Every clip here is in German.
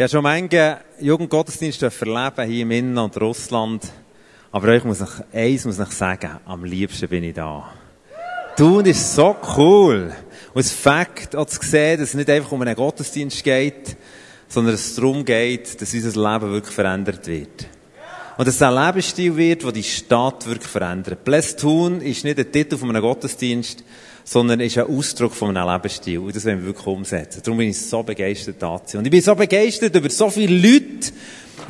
Ich habe schon manche Jugendgottesdienste verleben hier im Innen- und Russland. Aber euch muss ich, eins muss ich sagen, am liebsten bin ich da. Tun ist so cool. Und das Fakt auch zu sehen, dass es nicht einfach um einen Gottesdienst geht, sondern es darum geht, dass unser Leben wirklich verändert wird. Und es ein Lebensstil wird, der die Stadt wirklich verändert. Blessed Tun ist nicht ein Titel von einem Gottesdienst, sondern ist ein Ausdruck von einem Lebensstil. Und das wollen wir wirklich umsetzen. Darum bin ich so begeistert dazu. Und ich bin so begeistert über so viele Leute,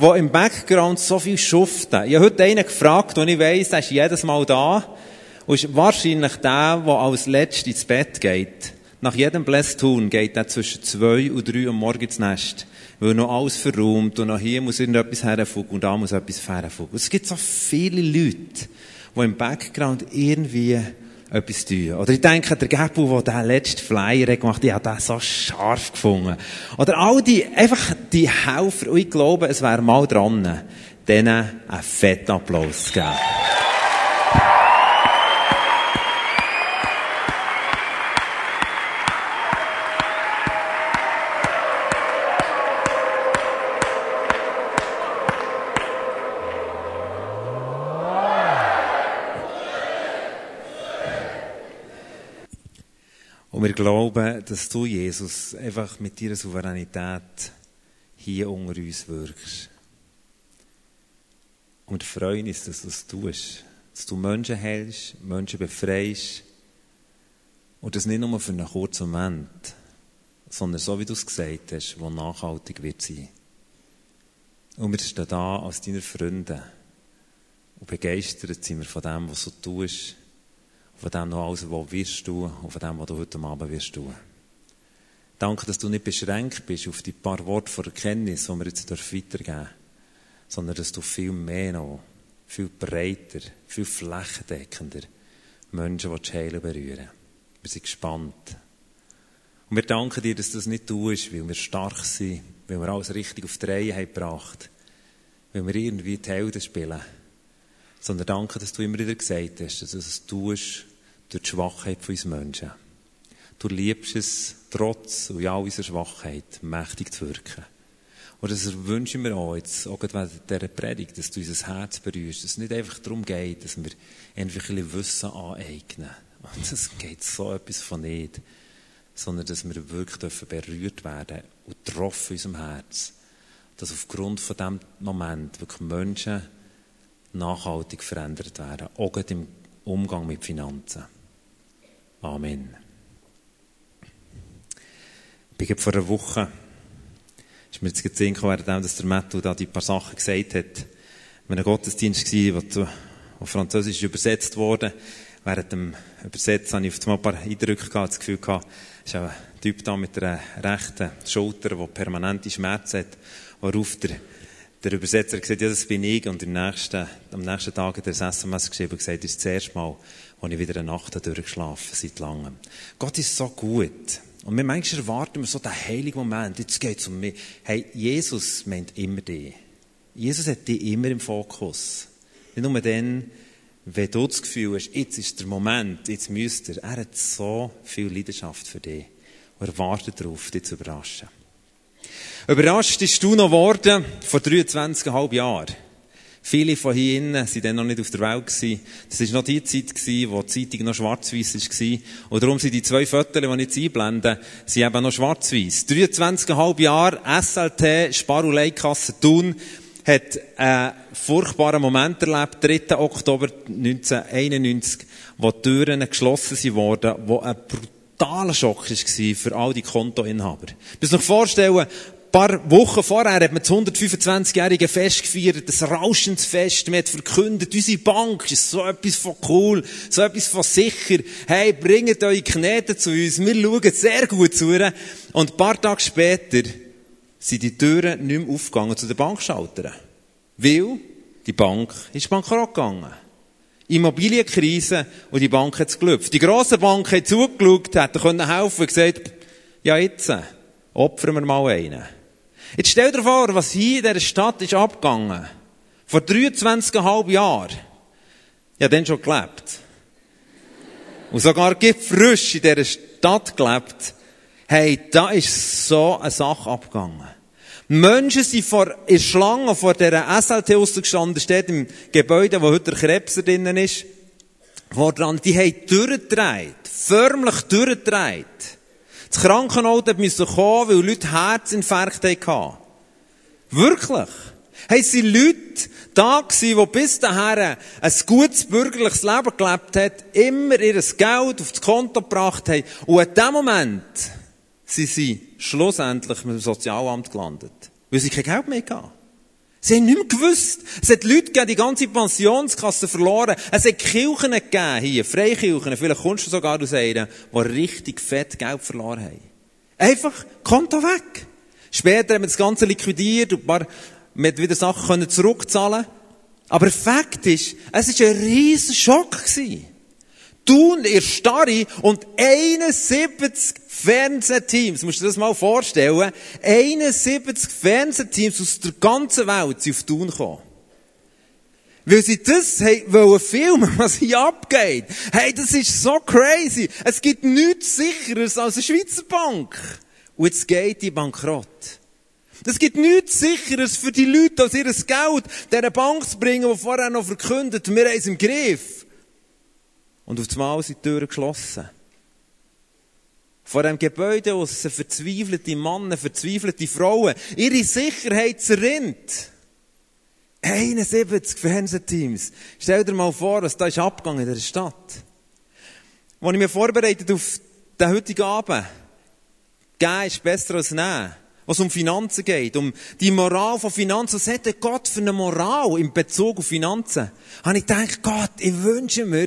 die im Background so viel schuften. Ich habe heute einen gefragt, und ich weiss, der ist jedes Mal da. Und ist wahrscheinlich der, der als letztes ins Bett geht. Nach jedem Blästun geht er zwischen zwei und drei Uhr morgens ins Nest. Weil noch alles verräumt und noch hier muss irgendetwas herfugen und da muss etwas herfugen. Es gibt so viele Leute, die im Background irgendwie etwas tun. Oder ich denke, der Gabel, der den letzten Flyer gemacht hat, ich habe den so scharf gefunden. Oder all die, einfach die Helfer, und ich glaube, es wäre mal dran, denen einen fetten Applaus zu geben. Und wir glauben, dass du, Jesus, einfach mit deiner Souveränität hier unter uns wirkst. Und freuen uns, dass du das tust. Dass du Menschen hältst, Menschen befreist. Und das nicht nur für einen kurzen Moment, sondern so, wie du es gesagt hast, wo nachhaltig wird sein. Und wir stehen da als deine Freunde. Und begeistert sind wir von dem, was du tust von dem noch alles, was wirst du und von dem, was du heute Abend wirst tun. Danke, dass du nicht beschränkt bist auf die paar Worte von Erkenntnis, die wir jetzt weitergeben dürfen, sondern dass du viel mehr noch, viel breiter, viel flächendeckender Menschen heilen berühren Wir sind gespannt. Und wir danken dir, dass du das nicht tust, weil wir stark sind, weil wir alles richtig auf die Reihe haben gebracht, weil wir irgendwie die Helden spielen. Sondern danke, dass du immer wieder gesagt hast, dass du es tust, durch die Schwachheit von uns Menschen. Du liebst es, trotz und all unserer Schwachheit, mächtig zu wirken. Und das wünschen wir auch jetzt, auch während dieser Predigt, dass du unser Herz berührst, dass es nicht einfach darum geht, dass wir einfach ein bisschen Wissen aneignen. Und das geht so etwas von nicht. Sondern, dass wir wirklich dürfen berührt werden und getroffen in unserem Herz. Dass aufgrund von diesem Moment wirklich Menschen nachhaltig verändert werden. Auch im Umgang mit Finanzen. Amen. Ich bin vor einer Woche, ist mir jetzt gesehen, während dass der Matthew da die paar Sachen gesagt hat, in einem Gottesdienst war, der auf Französisch übersetzt wurde. Während dem Übersetzen habe ich auf einmal ein paar Eindrücke gehabt, das Gefühl gehabt, ist ein Typ da mit einer rechten Schulter, der permanente Schmerzen hat, worauf der, der Übersetzer gesagt ja, das bin ich, und im nächsten, am nächsten Tag hat er das SMS geschrieben und gesagt, das ist das erste Mal, und ich wieder eine Nacht durchgeschlafen seit langem. Gott ist so gut. Und wir manchmal erwarten wir so den heiligen Moment. Jetzt geht's um mich. Hey, Jesus meint immer dich. Jesus hat dich immer im Fokus. Nicht nur dann, wenn du das Gefühl hast, jetzt ist der Moment, jetzt müsst ihr. Er hat so viel Leidenschaft für dich. Und er wartet darauf, dich zu überraschen. Überrascht bist du noch worden vor 23,5 Jahren. Viele von hier innen sind dann noch nicht auf der Welt gewesen. Das war noch die Zeit gewesen, wo die Zeitung noch schwarz-weiß war. Und darum sind die zwei Fotos, die ich jetzt einblende, sind eben noch schwarz-weiß. 23,5 Jahre, SLT, Sparulei-Kasse Thun, hat einen furchtbaren Moment erlebt, 3. Oktober 1991, wo die Türen geschlossen wurden, wo ein brutaler Schock war für all die Kontoinhaber. Du musst dir vorstellen, paar Wochen vorher hat man das 125-jährige Fest gefeiert, das Rauschensfest. Man hat verkündet, unsere Bank ist so etwas von cool, so etwas von sicher. Hey, bringt eure Knete zu uns. Wir schauen sehr gut zu. Und ein paar Tage später sind die Türen nicht mehr aufgegangen zu den Bankschaltern. Weil die Bank ist bankrott gegangen. Immobilienkrise und die Bank hat es gelüpft. Die grossen Bank hat zugeschaut, hätten helfen und gesagt, ja jetzt, opfern wir mal einen. Jetzt stell dir vor, was hier in dieser Stadt ist abgegangen. Vor 23,5 Jahren. Ja, dann schon gelebt. Und sogar frisch in dieser Stadt gelebt. Hey, da ist so eine Sache abgegangen. Menschen sind vor, in Schlange vor dieser SLT ausgestanden, steht im Gebäude, wo heute der Krebser drinnen ist. Vor dran, die haben durchgedreht. Förmlich durchgedreht. Das Krankenauto musste kommen, weil Leute Herzinfarkt hatten. Wirklich. Haben sie Leute da gewesen, die bis dahin ein gutes bürgerliches Leben gelebt haben, immer ihr Geld auf das Konto gebracht haben. Und in dem Moment sind sie schlussendlich mit dem Sozialamt gelandet. Weil sie kein Geld mehr hatten. Sie haben nicht mehr gewusst. Es hat Leute gegeben, die ganze Pensionskasse verloren. Es hat Kirchen gegeben, hier, Freikirchen, vielleicht kommst du sogar aus einer, die richtig fett Geld verloren haben. Einfach Konto weg. Später haben wir das Ganze liquidiert und ein paar, wieder Sachen können zurückzahlen Aber Fakt ist, es war ein riesen Schock. Tun ihr Starre und 71 Fernsehteams, musst du dir das mal vorstellen, 71 Fernsehteams aus der ganzen Welt sind auf Thun gekommen. Weil sie das wollen filmen, was hier abgeht. Hey, das ist so crazy. Es gibt nichts sicheres als eine Schweizer Bank. Und jetzt geht die bankrott. Es gibt nichts sicheres für die Leute, als ihr Geld dieser Bank zu bringen, die vorher noch verkündet, wir haben es im Griff. Und auf einmal sind die Türen geschlossen. Vor dem Gebäude aus verzweifelte Männer, verzweifelte Frauen, ihre Sicherheit zerrinnt. 71 Fernsehteams. Stell dir mal vor, was da ist abgegangen in der Stadt. Als ich mich vorbereitet auf den heutigen Abend, geben ist besser als nehmen. Was um Finanzen geht, um die Moral von Finanzen. Was hat Gott für eine Moral in Bezug auf Finanzen? Habe ich gedacht, Gott, ich wünsche mir,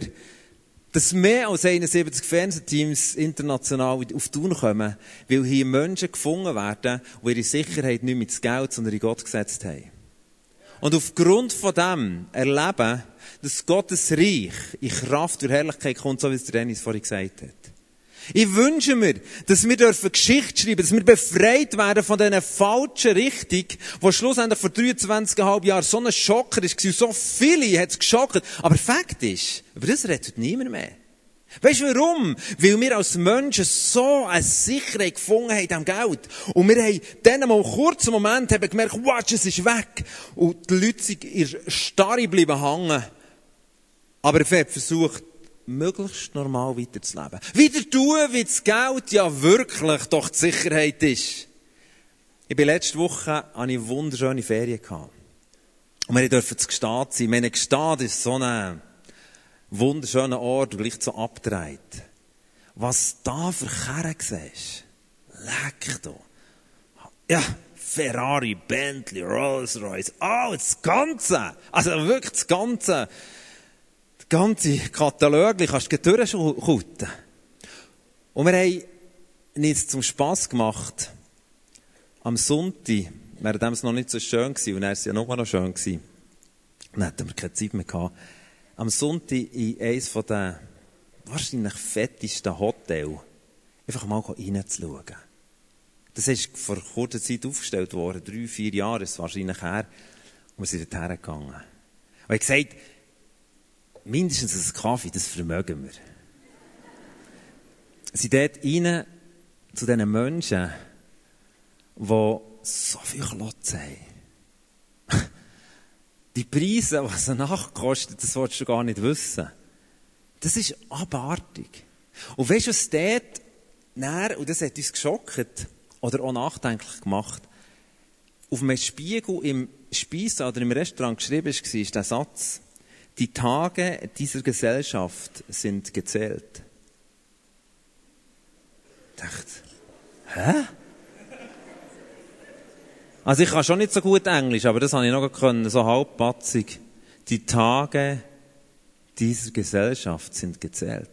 dass mehr als 71 Fernsehteams international auf Tun kommen, weil hier Menschen gefunden werden, die ihre Sicherheit nicht mit Geld, sondern in Gott gesetzt haben. Und aufgrund von dem erleben, dass Gottes Reich in Kraft und Herrlichkeit kommt, so wie es der Dennis vorhin gesagt hat. Ich wünsche mir, dass wir dürfen Geschichte schreiben, dass wir befreit werden von dieser falschen Richtung, wo schlussendlich vor 23,5 Jahren so ein Schocker war, so viele hat es geschockt. Aber Fakt ist, über das redet niemand mehr. Weißt du warum? Weil wir als Menschen so eine Sicherheit gefunden haben am Geld. Und wir haben dann mal einen kurzen Moment haben gemerkt, watch, es ist weg. Und die Leute sind in Starre geblieben hängen. Aber er hat versucht, möglichst normal weiterzuleben. Wieder tun, wie das Geld ja wirklich doch die Sicherheit ist. Ich bin letzte Woche an eine wunderschöne Ferien gehabt. Und wir dürfen zu Gstaad sein. Meine Gstaad ist so ein wunderschöner Ort und gleich so abgedreht. Was da für Kerren siehst. Leck da. Ja, Ferrari, Bentley, Rolls Royce, oh, das Ganze. Also wirklich das Ganze ganze Katalog kannst du durchschauten. Und wir haben nichts zum Spass gemacht. Am Sonntag, während es noch nicht so schön war, und er ist ja noch mal schön gewesen, dann hatten wir keine Zeit mehr gehabt, am Sonntag in eines von den wahrscheinlich fettesten Hotels einfach mal reinzuschauen. Das ist vor kurzer Zeit aufgestellt worden, drei, vier Jahre ist es wahrscheinlich her, und wir sind dorthin gegangen. Und ich gesagt, mindestens einen Kaffee, das vermögen wir. Sie dort rein zu diesen Menschen, die so viel Klotz haben. Die Preise, was eine Nacht kostet, das wolltest du gar nicht wissen. Das ist abartig. Und weißt du, was dort, näher, und das hat uns geschockt, oder auch nachdenklich gemacht, auf einem Spiegel im Speisen oder im Restaurant geschrieben war, ist der Satz, die Tage dieser Gesellschaft sind gezählt. Ich dachte, hä? Also ich kann schon nicht so gut Englisch, aber das habe ich noch können, so halbpatzig. Die Tage dieser Gesellschaft sind gezählt.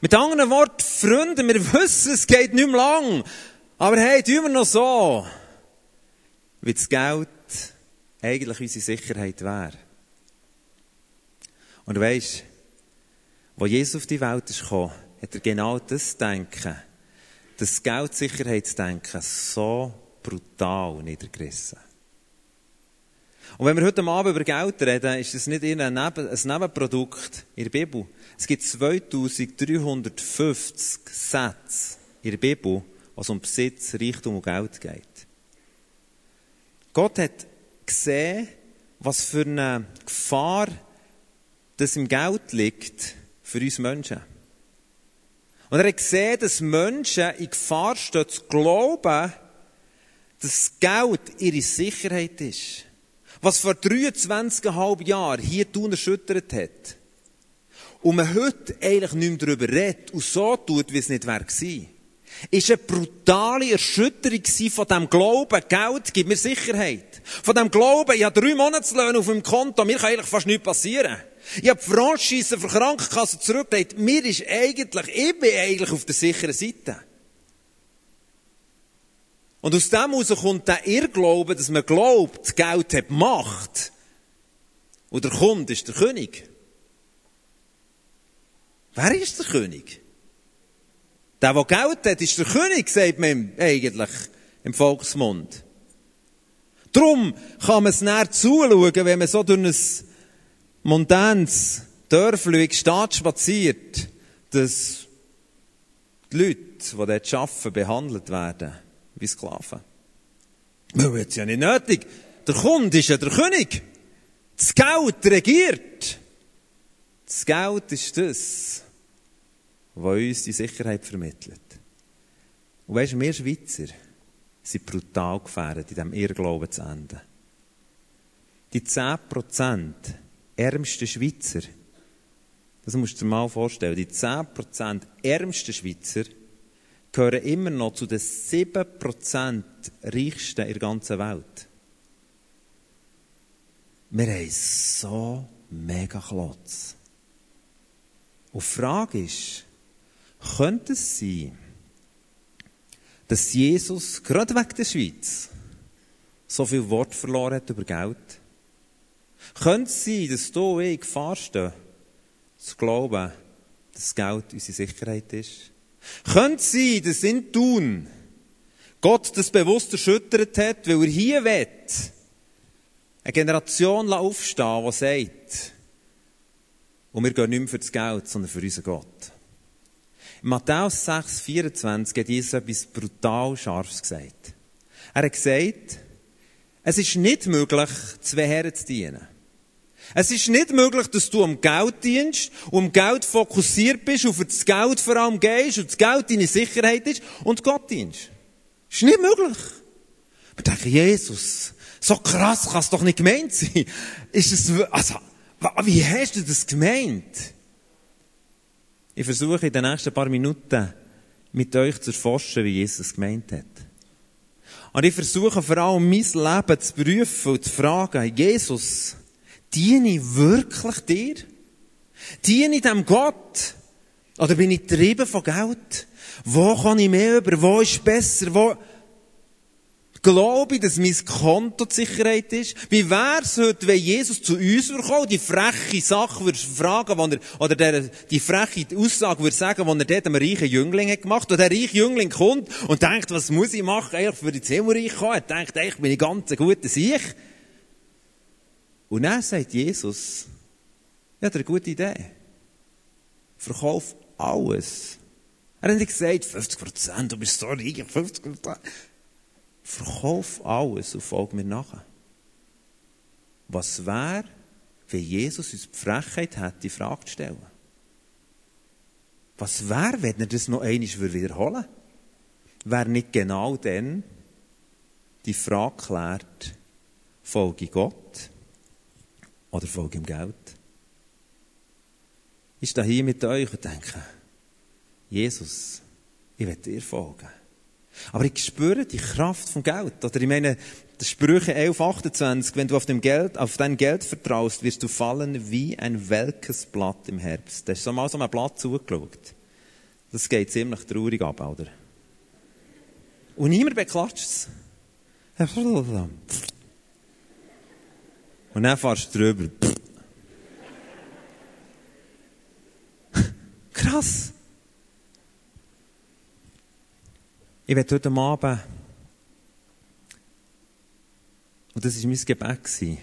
Mit anderen Worten, Freunde, wir wissen, es geht nicht mehr lang. Aber hey, tun wir noch so, wie das Geld eigentlich unsere Sicherheit wäre. Und weisst, wo Jesus auf die Welt ist gekommen, hat er genau das Denken, das Geldsicherheitsdenken so brutal niedergerissen. Und wenn wir heute Abend über Geld reden, ist das nicht ein, ein Nebenprodukt in der Bibel. Es gibt 2350 Sätze in der Bibel, was um Besitz, Reichtum und Geld geht. Gott hat gesehen, was für eine Gefahr das im Geld liegt für uns Menschen. Und er hat gesehen, dass Menschen in Gefahr stehen, zu glauben, dass Geld ihre Sicherheit ist. Was vor 23,5 Jahren hier tun erschüttert hat. Und man heute eigentlich nicht mehr darüber redet und so tut, wie es nicht wäre gewesen. Ist eine brutale Erschütterung von dem Glauben, Geld gibt mir Sicherheit. Von dem Glauben, ich habe drei Monatslöhne auf meinem Konto, mir kann eigentlich fast nichts passieren. Ich habe Franchise für Krankenkasse zurückgelegt. Mir ist eigentlich, ich bin eigentlich auf der sicheren Seite. Und aus dem heraus kommt der Irrglaube, dass man glaubt, Geld hat Macht. Und der Kunde ist der König. Wer ist der König? Der, der Geld hat, ist der König, sagt man eigentlich im Volksmund. Drum kann man es näher zuschauen, wenn man so durch ein mondänes Dörfli wie Stadt spaziert, dass die Leute, die dort arbeiten, behandelt werden wie Sklaven. Hat es ja nicht nötig. Der Kunde ist ja der König. Das Geld regiert. Das Geld ist das, was uns die Sicherheit vermittelt. Und weisst du, wir Schweizer sind brutal gefährdet, in diesem Irrglauben zu enden. Die 10% ärmsten Schweizer, das musst du dir mal vorstellen, die 10% ärmsten Schweizer gehören immer noch zu den 7% reichsten in der ganzen Welt. Wir haben so mega Klotz. Und die Frage ist, könnte es sein, dass Jesus gerade wegen der Schweiz so viel Wort verloren hat über Geld? Könnte es sein, dass du und ich Gefahr stehen, zu glauben, dass Geld unsere Sicherheit ist? Könnte es sein, dass in Tun Gott das bewusst erschüttert hat, weil er hier will, eine Generation aufstehen, die sagt, und wir gehen nicht mehr für das Geld, sondern für unseren Gott. In Matthäus 6, 24 hat Jesus etwas brutal Scharfes gesagt. Er hat gesagt, es ist nicht möglich, zwei Herren zu dienen. Es ist nicht möglich, dass du um Geld dienst, um Geld fokussiert bist, auf das Geld vor allem gehst und das Geld deine Sicherheit ist und Gott dienst. Das ist nicht möglich. Wir denken, Jesus, so krass kann es doch nicht gemeint sein. Ist es, also, wie hast du das gemeint? Ich versuche in den nächsten paar Minuten mit euch zu erforschen, wie Jesus gemeint hat. Und ich versuche vor allem mein Leben zu prüfen und zu fragen, Jesus, diene ich wirklich dir? Diene ich dem Gott? Oder bin ich getrieben von Geld? Wo kann ich mehr über? Wo ist besser? Wo, Glaube ich, dass mein Konto die Sicherheit ist? Wie wär's heute, wenn Jesus zu uns kommt, die freche Sache würde fragen, er, oder der, die freche Aussage würde sagen, die er dort einem reichen Jüngling hat gemacht, und der reiche Jüngling kommt und denkt, was muss ich machen, eigentlich für die Himmelreich kommen? Er denkt, eigentlich bin ich ganz ein guter Sieg. Und dann sagt Jesus, ja, eine gute Idee. Verkauf alles. Er hat nicht gesagt, 50 Prozent, du bist so reich, 50 Prozent. Verkauf alles und folg mir nach. Was wäre, wenn Jesus uns die Frechheit hätte, die Frage zu stellen? Was wäre, wenn er das noch einmal wiederholen würde? Wäre nicht genau dann die Frage klärt, folge Gott oder folge ihm Geld? Ich stehe hier mit euch und denke, Jesus, ich will dir folgen. Aber ich spüre die Kraft vom Geld. Oder ich meine, das Sprüche 11, 28, wenn du auf, dem Geld, auf dein Geld vertraust, wirst du fallen wie ein welkes Blatt im Herbst. Da ist so mal so ein Blatt zugeschaut. Das geht ziemlich traurig ab, oder? Und niemand beklatscht es. Und dann fährst du drüber. Krass. Ich werde heute Abend, und das war mein Gebet,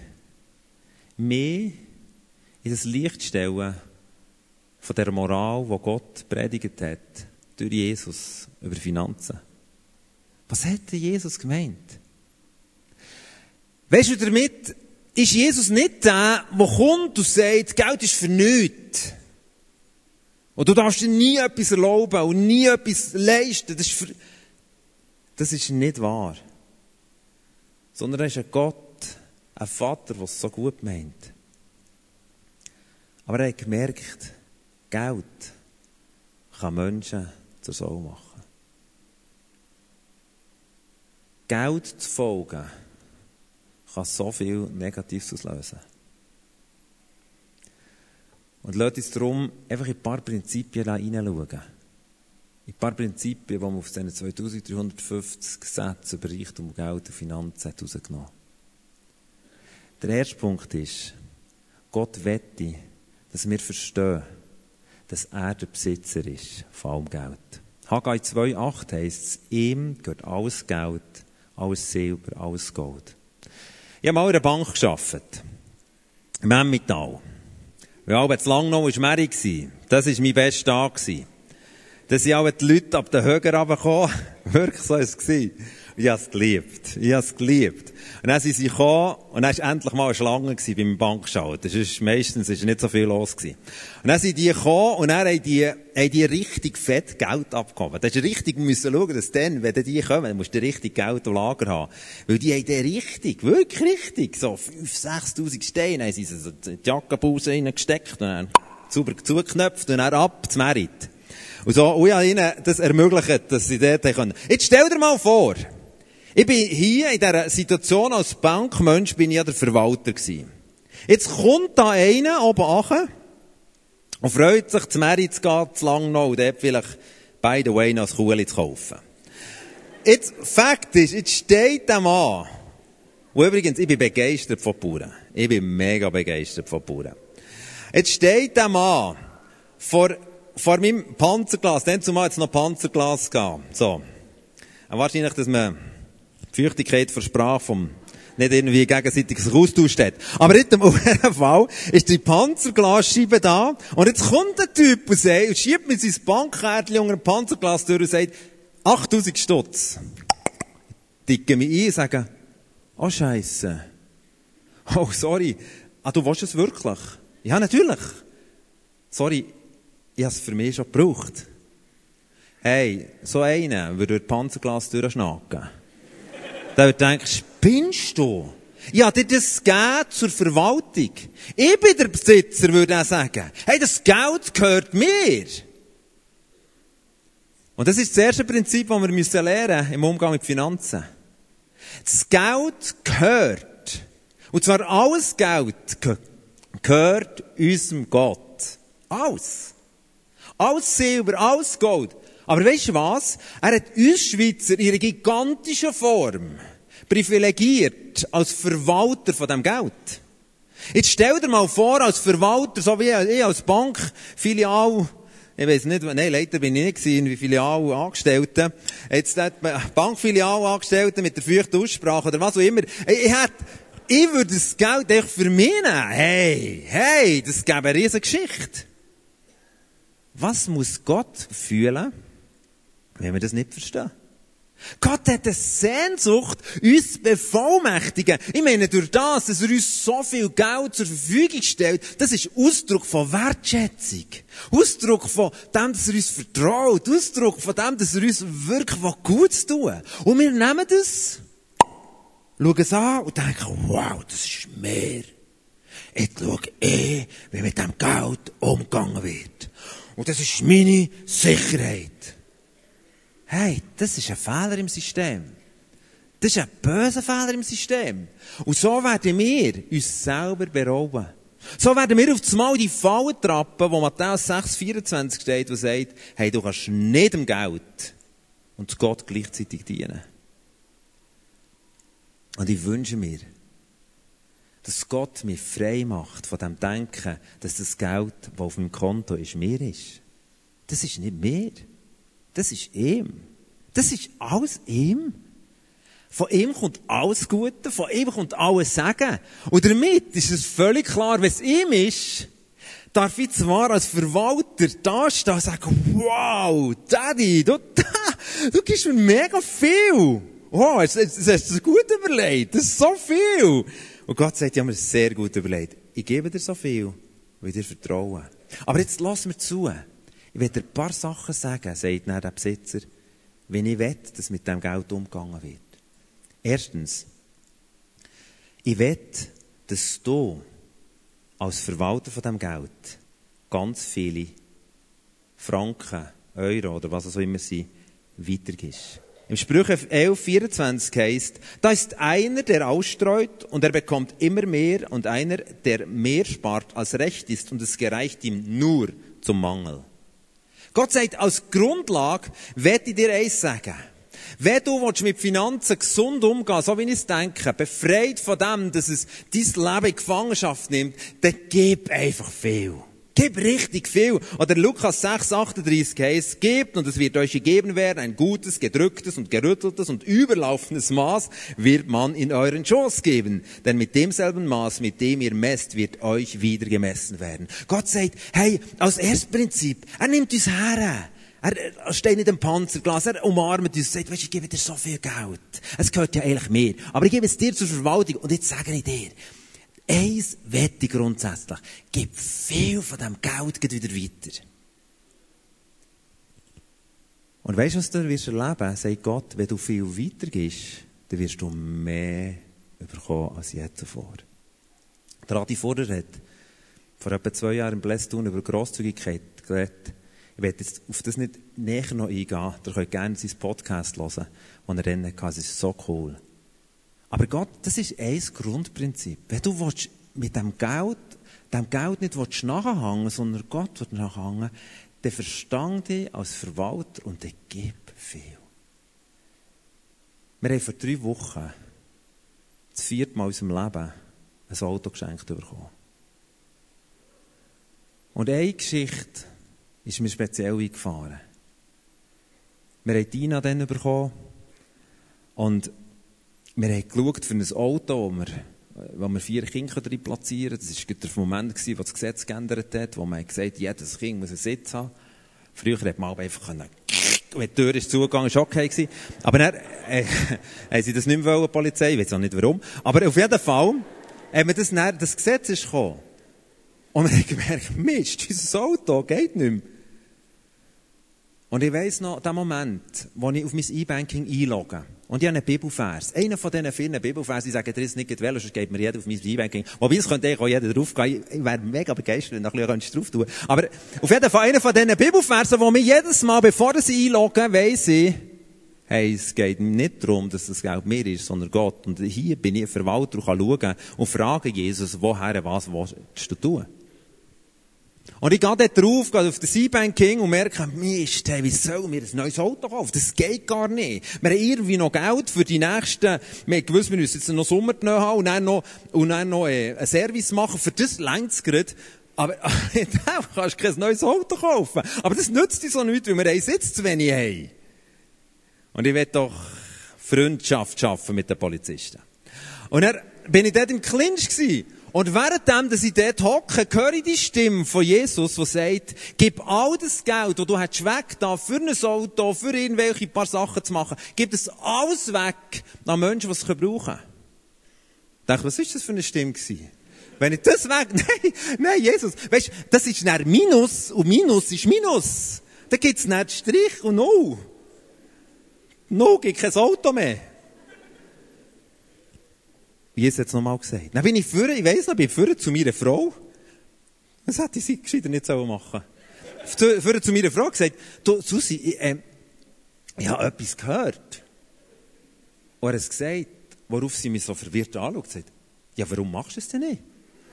mehr in das Licht stellen von der Moral, die Gott predigt hat, durch Jesus, über Finanzen. Was hätte Jesus gemeint? Weißt du, damit ist Jesus nicht der, der kommt und sagt, Geld ist für nichts. Und du darfst dir nie etwas erlauben und nie etwas leisten. Das ist, für... das ist nicht wahr. Sondern er ist ein Gott, ein Vater, der es so gut meint. Aber er hat gemerkt, Geld kann Menschen zur Sau machen. Geld zu folgen, kann so viel Negatives auslösen. Und lasst uns darum einfach in ein paar Prinzipien hineinschauen. In ein paar Prinzipien, die man auf diesen 2350 Gesetzen über Reichtum, Geld und Finanzen herausgenommen hat. Der erste Punkt ist, Gott wette, dass wir verstehen, dass er der Besitzer ist von allem Geld. Haggai 2,8 heisst es, ihm gehört alles Geld, alles Silber, alles Gold. Ich habe mal in einer Bank gearbeitet. Im Emmental. Weil zu lang noch war Mary. Das war mein bester Tag. Da sind auch die Leute ab den Höhen runtergekommen. Wirklich so war es. Ich habe es geliebt. Ich habe es geliebt. Und dann sind sie gekommen, und dann war endlich mal eine Schlange beim Bankschalter. Sonst meistens ist nicht so viel los gewesen. Und dann sind die gekommen, und dann haben die, haben die richtig fett Geld abgehoben. Da ist richtig müssen schauen, dass dann, wenn die kommen, dann musst du richtig Geld im Lager haben. Weil die haben die richtig, wirklich richtig, so 5.000, 6.000 Steine, haben sie so in die Jackenpause reingesteckt, und dann sauber zugeknöpft, und dann ab zum Merit. Und so, und ich habe ihnen das ermöglicht, dass sie dort können. Jetzt stell dir mal vor, ich bin hier in dieser Situation als Bankmensch, bin ich ja der Verwalter gewesen. Jetzt kommt da einer oben an und freut sich, zu Mary zu gehen, zu lang noch, und dort vielleicht, by the way, noch ein Kuhli zu kaufen. Jetzt, Fakt ist, jetzt steht der Mann, und übrigens, ich bin begeistert von Bauern. Ich bin mega begeistert von Bauern. Jetzt steht der Mann vor, vor meinem Panzerglas, dann zumal jetzt noch Panzerglas gehen. So. Und wahrscheinlich, dass man die Feuchtigkeit der Sprache vom nicht irgendwie gegenseitiges Austausch hat. Aber in dem Fall ist die Panzerglasscheibe da und jetzt kommt der Typ und, sagt, und schiebt mir sein Bankkärtchen unter ein Panzerglas durch und sagt, 8000 Stutz. Dicke mich ein und sagen, oh Scheiße. Oh, sorry. Ah, du willst es wirklich? Ja, natürlich. Sorry, ich habe es für mich schon gebraucht. Hey, so einen würde durch das Panzerglas durchschnacken. Da wird denken, spinnst du? Ja, das Geld zur Verwaltung. Ich bin der Besitzer, würde er sagen. Hey, das Geld gehört mir. Und das ist das erste Prinzip, das wir müssen lernen im Umgang mit Finanzen. Das Geld gehört. Und zwar alles Geld gehört unserem Gott. Alles. Alles Silber, alles Gold. Aber weißt du was? Er hat uns Schweizer in einer gigantischen Form privilegiert als Verwalter von dem Geld. Jetzt stell dir mal vor, als Verwalter, so wie ich als Bankfilial, ich weiß nicht, nein, leider bin ich nicht gewesen, wie Filial Angestellte. Jetzt hat Bankfilial Angestellte mit der feuchten Aussprache oder was auch immer. Ich, ich hätte, ich würde das Geld echt für mich nehmen. Hey, hey, das gäbe eine riesige Geschichte. Was muss Gott fühlen? wenn wir das nicht verstehen. Gott hat eine Sehnsucht, uns zu bevollmächtigen. Ich meine, durch das, dass er uns so viel Geld zur Verfügung stellt, das ist Ausdruck von Wertschätzung. Ausdruck von dem, dass er uns vertraut. Ausdruck von dem, dass er uns wirklich was Gutes tut. Und wir nehmen das, schauen es an und denken, wow, das ist mehr. Jetzt schaue ich, wie mit dem Geld umgegangen wird. Und das ist meine Sicherheit. Hey, das ist ein Fehler im System. Das ist ein böser Fehler im System. Und so werden wir uns selber berauben. So werden wir auf einmal die Fallen trappen, wo Matthäus 6,24 steht, wo sagt, hey, du kannst nicht dem Geld und Gott gleichzeitig dienen. Und ich wünsche mir, dass Gott mich frei macht von dem Denken, dass das Geld, das auf meinem Konto ist, mir ist. Das ist nicht mir. Das ist ihm. Das ist alles ihm. Von ihm kommt alles Gute, von ihm kommt alles Segen. Und damit ist es völlig klar, es ihm ist, darf ich zwar als Verwalter da stehen und sagen, wow, Daddy, du, du gibst mir mega viel. Oh, das, das hast du gut überlegt. Das ist so viel. Und Gott sagt, ja, mir sehr gut überlegt. Ich gebe dir so viel, weil dir vertrauen. Aber jetzt lass mir zu. Ich will dir ein paar Sachen sagen, sagt dann der Besitzer, wenn ich will, dass mit dem Geld umgegangen wird. Erstens, ich will, dass du als Verwalter von dem Geld ganz viele Franken, Euro oder was auch immer sie weitergibst. Im Sprüche 11, 24 heißt, da ist einer, der ausstreut und er bekommt immer mehr und einer, der mehr spart als recht ist und es gereicht ihm nur zum Mangel. Gott sagt, als Grundlage werde ich dir eins sagen. Wenn du mit Finanzen gesund umgehen so wie ich es denke, befreit von dem, dass es dein Leben in Gefangenschaft nimmt, dann gib einfach viel. Gib richtig viel. Oder Lukas 6, 38 heißt, gebt und es wird euch gegeben werden, ein gutes, gedrücktes und gerütteltes und überlaufendes Maß wird man in euren Schoß geben. Denn mit demselben Maß, mit dem ihr messt, wird euch wieder gemessen werden. Gott sagt, hey, als Erstprinzip, er nimmt uns her. Er steht nicht im Panzerglas, er umarmt uns und sagt, weißt, ich gebe dir so viel Geld. Es gehört ja eigentlich mehr. Aber ich gebe es dir zur Verwaltung und jetzt sage ich dir, Eins wette ich grundsätzlich. Gib viel von diesem Geld wieder weiter. Und weißt du, was du wirst erleben? Sagt Gott, wenn du viel weitergibst, dann wirst du mehr bekommen als je zuvor. Der Adi Vorder hat vor etwa zwei Jahren im Blästun über Grosszügigkeit geredet. Ich werde jetzt auf das nicht näher noch eingehen. Ihr könnt gerne seinen Podcast hören, den er dann hatte. Es ist so cool. Aber Gott, das ist ein Grundprinzip. Wenn du willst, mit dem Geld, dem Geld nicht willst nachhängen, sondern Gott wird nachhängen, dann verstand dich als Verwalter und dann gib viel. Wir haben vor drei Wochen das vierte Mal in unserem Leben ein Auto geschenkt bekommen. Und eine Geschichte ist mir speziell eingefahren. Wir haben Dina dann bekommen und wir haben geschaut für ein Auto, wo wir, wo wir vier Kinder drin platzieren können. Das war der Moment, wo das Gesetz geändert hat, wo man gesagt hat, jedes Kind muss einen Sitz haben. Früher hat man einfach können, wenn die Tür ist zugegangen, war okay gewesen. Aber dann, äh, haben sie das nicht mehr wollen, die Polizei. Ich weiß auch nicht warum. Aber auf jeden Fall, haben wir das, dann, das Gesetz ist gekommen. Und wir haben gemerkt, Mist, unser Auto geht nicht mehr. Und ich weiss noch, den Moment, wo ich auf mein E-Banking einlogge. Und ich habe einen Bibelvers. Einer von diesen vielen Bibelversen, die sagen, ist nicht welcher, sonst geht mir jeder auf mein E-Banking. Wobei, es könnte auch jeder draufgehen. Ich wäre mega begeistert, wenn ein bisschen drauf tun Aber auf jeden Fall einer von diesen Bibelversen, wo mir jedes Mal, bevor sie einloggen, weiss ich, hey, es geht nicht darum, dass das Geld mir ist, sondern Gott. Und hier bin ich ein Verwalter und kann schauen und fragen Jesus, woher, was willst du tun? Und ich gehe dort drauf, gehe auf den Seabanking und merke, Mist, hey, wie soll wir ein neues Auto kaufen? Das geht gar nicht. Wir haben irgendwie noch Geld für die nächsten, wir haben gewusst, wir müssen jetzt noch Sommer haben und dann noch, und dann noch äh, einen Service machen. Für das längst gerade. Aber, du kannst kein neues Auto kaufen. Aber das nützt dir so nichts, weil wir einen Sitz zu wenig haben. Und ich will doch Freundschaft schaffen mit den Polizisten. Und dann bin ich dort im Clinch gewesen. Und währenddem, dass ich dort hocke, höre ich die Stimme von Jesus, die sagt, gib all das Geld, das du hast weg da, für ein Auto, für irgendwelche paar Sachen zu machen, gib das alles weg an Menschen, die es brauchen können. Ich dachte, was ist das für eine Stimme gewesen? Wenn ich das weg, nein, nein, Jesus, weißt, das ist nach Minus, und Minus ist Minus. Da gibt's nicht Strich und Null. Null gibt kein Auto mehr. Jesus hat es nochmal gesagt. Dann bin ich vorne, ich weiss noch, bin vorne zu meiner Frau. Das hätte sie gescheiter nicht so machen Vorne zu meiner Frau gesagt, du, Susi, ich, äh, ich habe etwas gehört. Und er hat es gesagt, worauf sie mich so verwirrt anschaut, sagt, ja, warum machst du es denn nicht?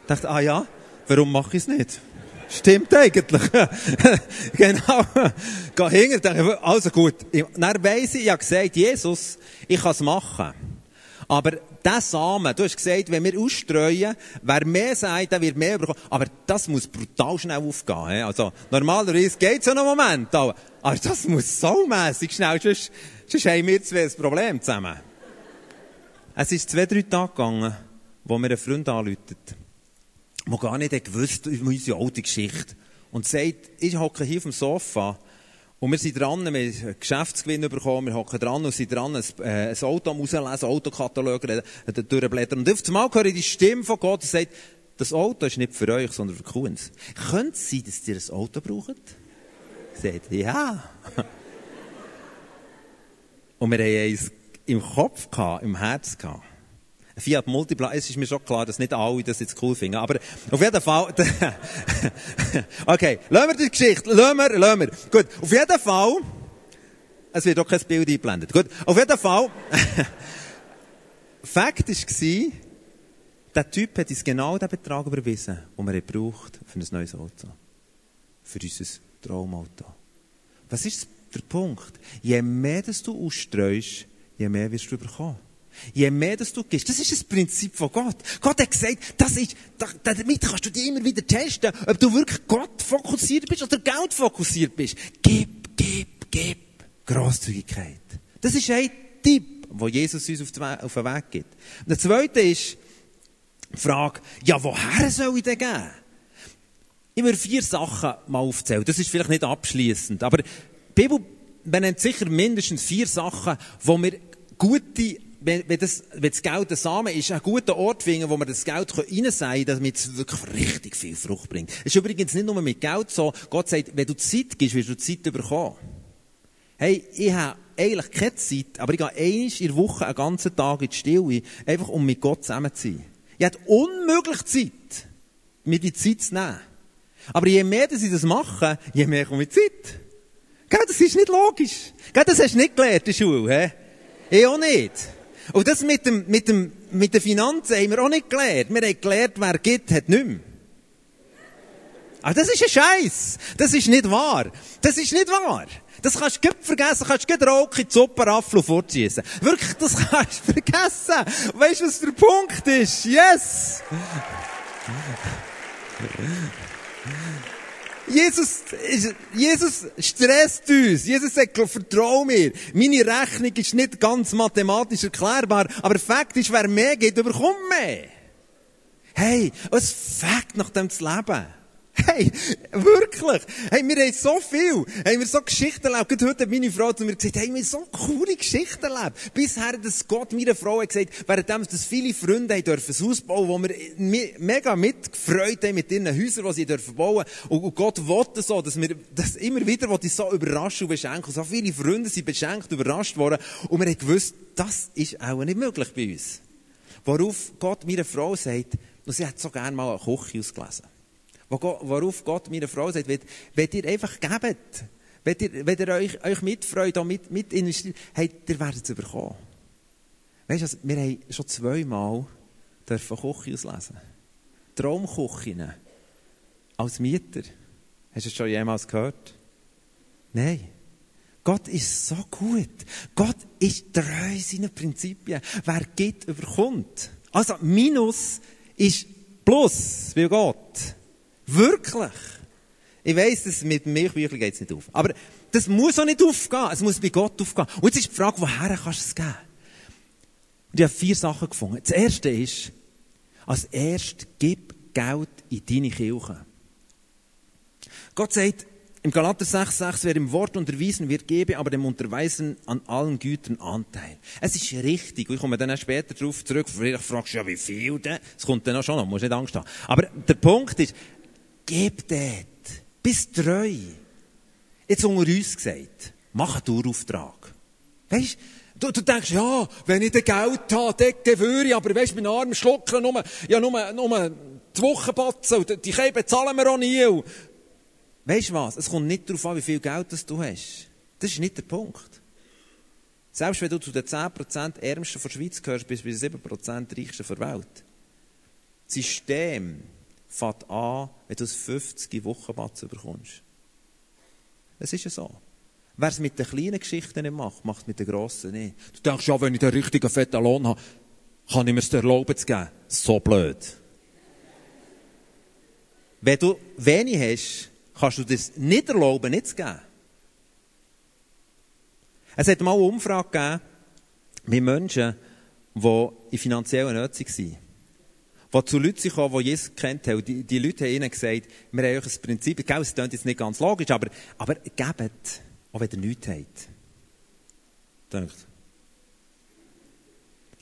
Ich dachte, ah ja, warum mache ich es nicht? Stimmt eigentlich. genau. Geh hinter, also gut. Dann weiss ich, ich habe gesagt, Jesus, ich kann es machen. Aber der Samen, du hast gesagt, wenn wir ausstreuen, wer mehr sagt, der wird mehr bekommen. Aber das muss brutal schnell aufgehen. Also, normalerweise geht's ja noch einen Moment, aber, aber das muss so mässig schnell, sonst, sonst haben wir zwei ein Problem zusammen. Es ist zwei, drei Tage gegangen, wo mir ein Freund anläutet, der gar nicht gewusst über unsere alte Geschichte. Und sagt, ich hocke hier auf dem Sofa Und wir sind dran, wir haben einen Geschäftsgewinn bekommen, wir hocken dran und sind dran, ein, äh, ein Auto am rauslesen, Autokatalog durchblättern. Und auf einmal höre ich die Stimme von Gott, die sagt, das Auto ist nicht für euch, sondern für Kunst. Könnte es sein, dass ihr ein Auto braucht? Sagt, ja. Und wir haben eins im Kopf gehabt, im Herz gehabt. Fiat Multipla, es ist mir schon klar, dass nicht alle das jetzt cool finden. Aber auf jeden Fall, okay, lassen wir die Geschichte, lassen wir, lassen wir. Gut, auf jeden Fall, es wird auch kein Bild eingeblendet. Gut, auf jeden Fall, Fakt war, der Typ hat uns genau den Betrag überwiesen, den wir braucht für ein neues Auto. Für unser Traumauto. Was ist der Punkt? Je mehr du ausstreust, je mehr wirst du bekommen. Je mehr dass du gibst. Das ist das Prinzip von Gott. Gott hat gesagt, das ist, damit kannst du dich immer wieder testen, ob du wirklich Gott fokussiert bist oder Geld fokussiert bist. Gib, gib, gib. Grosszügigkeit. Das ist ein Tipp, wo Jesus uns auf den Weg gibt. Und der zweite ist, die Frage, ja, woher soll ich denn geben? Ich würde vier Sachen mal aufzählen. Das ist vielleicht nicht abschließend, aber die Bibel benennt sicher mindestens vier Sachen, wo wir gute, wenn, wenn, das, wenn das Geld ein Samen ist, einen guten Ort finden, wo wir das Geld reinsäen können, damit es wirklich richtig viel Frucht bringt. Es ist übrigens nicht nur mit Geld so. Gott sagt, wenn du Zeit gibst, wirst du Zeit bekommen. Hey, ich habe eigentlich keine Zeit, aber ich gehe einmal in der Woche einen ganzen Tag in die Stille, einfach um mit Gott zusammen zu sein. Ich habe unmöglich Zeit, mir die Zeit zu nehmen. Aber je mehr dass ich das mache, je mehr komme ich Zeit. Gell, das ist nicht logisch. Gell, das hast du nicht gelernt in der Schule, hä? Ich auch nicht. Und das mit dem, mit dem, mit den Finanzen haben wir auch nicht gelernt. Wir haben gelernt, wer gibt, hat nicht mehr. Aber das ist ein Scheiß. Das ist nicht wahr. Das ist nicht wahr. Das kannst du vergessen, kannst du rauchen, die Suppe Raffel fortschießen. Wirklich, das kannst du vergessen. Weißt du, was der Punkt ist? Yes! Jesus, Jesus stresst uns. Jesus sagt, vertrau mir. Meine Rechnung ist nicht ganz mathematisch erklärbar, aber Fakt ist, wer mehr geht, überkommt mehr. Hey, es Fakt nach dem zu leben. Hey, wirklich. Hey, wir haben so viel. Hey, wir so Geschichten erlebt. Gerade heute hat meine Frau zu mir gesagt, hey, wir haben so coole Geschichten erlebt. Bisher, dass Gott meiner Frau gesagt, währenddem, dass viele Freunde haben dürfen ein Haus bauen, wo wir mega mitgefreut haben mit ihren Häusern, die sie dürfen bauen. Und Gott wollte so, dass wir, das immer wieder, wo die so überraschen und beschenken. so viele Freunde sind beschenkt, überrascht worden. Und wir haben gewusst, das ist auch nicht möglich bei uns. Worauf Gott meiner Frau sagt, und sie hat so gerne mal eine Küche ausgelesen. Worauf Gott meiner Frau sagt, wenn, ihr einfach gebt, wenn ihr, wenn ihr euch, euch mitfreut, mit, mit investiert, hey, ihr werdet es bekommen. Weißt du, also, wir haben schon zweimal dürfen Küche auslesen. Traumküchen. Als Mieter. Hast du es schon jemals gehört? Nein. Gott ist so gut. Gott ist treu seinen Prinzipien. Wer gibt, überkommt. Also, Minus ist Plus, wie Gott. Wirklich. Ich weiss, dass mit Milchbüchern geht es nicht auf. Aber das muss auch nicht aufgehen. Es muss bei Gott aufgehen. Und jetzt ist die Frage, woher kannst du es geben? Und ich habe vier Sachen gefunden. Das erste ist, als erstes gib Geld in deine Kirche. Gott sagt, im Galater 6,6, wer im Wort unterwiesen wird, gebe aber dem Unterweisen an allen Gütern Anteil. Es ist richtig, ich komme dann später darauf zurück, vielleicht fragst du ja, wie viel denn? Es kommt dann auch schon noch, musst nicht Angst haben. Aber der Punkt ist, Gib dort. Bist treu. Jetzt unter uns gesagt. Mach einen Dauerauftrag. Weisst, du, du denkst, ja, wenn ich den Geld habe, dann würde ich, aber weisst, mein Arm schlucken nur, ja, nur, nur die Wochenbatzen, und die Käbe zahlen wir auch nie. Weisst was? Es kommt nicht darauf an, wie viel Geld das du hast. Das ist nicht der Punkt. Selbst wenn du zu den 10% Ärmsten der Schweiz gehörst, bist du bei den 7% Reichsten der Welt. Das System, fängt an, wenn du ein 50 Wochenbatzen bekommst. Es ist ja so. Wer es mit den kleinen Geschichten nicht macht, macht es mit den grossen nicht. Du denkst, ja, wenn ich den richtigen fetten Lohn habe, kann ich mir es erlauben zu geben. So blöd. Wenn du wenig hast, kannst du das nicht erlauben, nicht zu geben. Es hat mal eine Umfrage gegeben mit Menschen, die in finanzieller Nöte waren die zu Leuten kamen, die Jesus kennt haben. Die, die Leute haben ihnen gesagt, wir haben euch ein Prinzip, gell, es klingt jetzt nicht ganz logisch, aber, aber gebt Auch wenn ihr nichts habt. Denkt.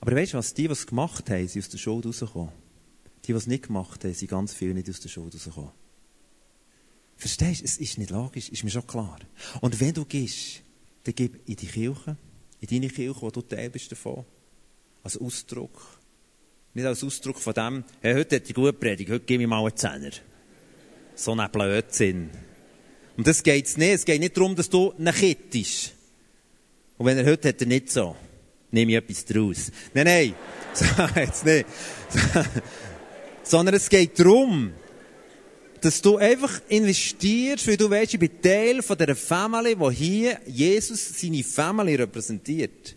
Aber weißt du was? Die, die es gemacht haben, sind aus der Schuld rausgekommen. Die, die es nicht gemacht haben, sind ganz viel nicht aus der Schuld rausgekommen. Verstehst du? Es ist nicht logisch, ist mir schon klar. Und wenn du gehst, dann gib in die Kirche, in deine Kirche, wo du Teil bist davon, als Ausdruck. Nicht als Ausdruck von dem, hey, heute hat die gute Predigt, heute gib mir mal einen Zehner. So ein Blödsinn. Und das geht's nicht. Es geht nicht darum, dass du ihn kittest. Und wenn er heute hat er nicht so, nehme ich etwas draus. Nein, nein. So, jetzt nicht. Sondern es geht darum, dass du einfach investierst, weil du weißt, ich bin Teil von dieser Family, wo hier Jesus seine Family repräsentiert.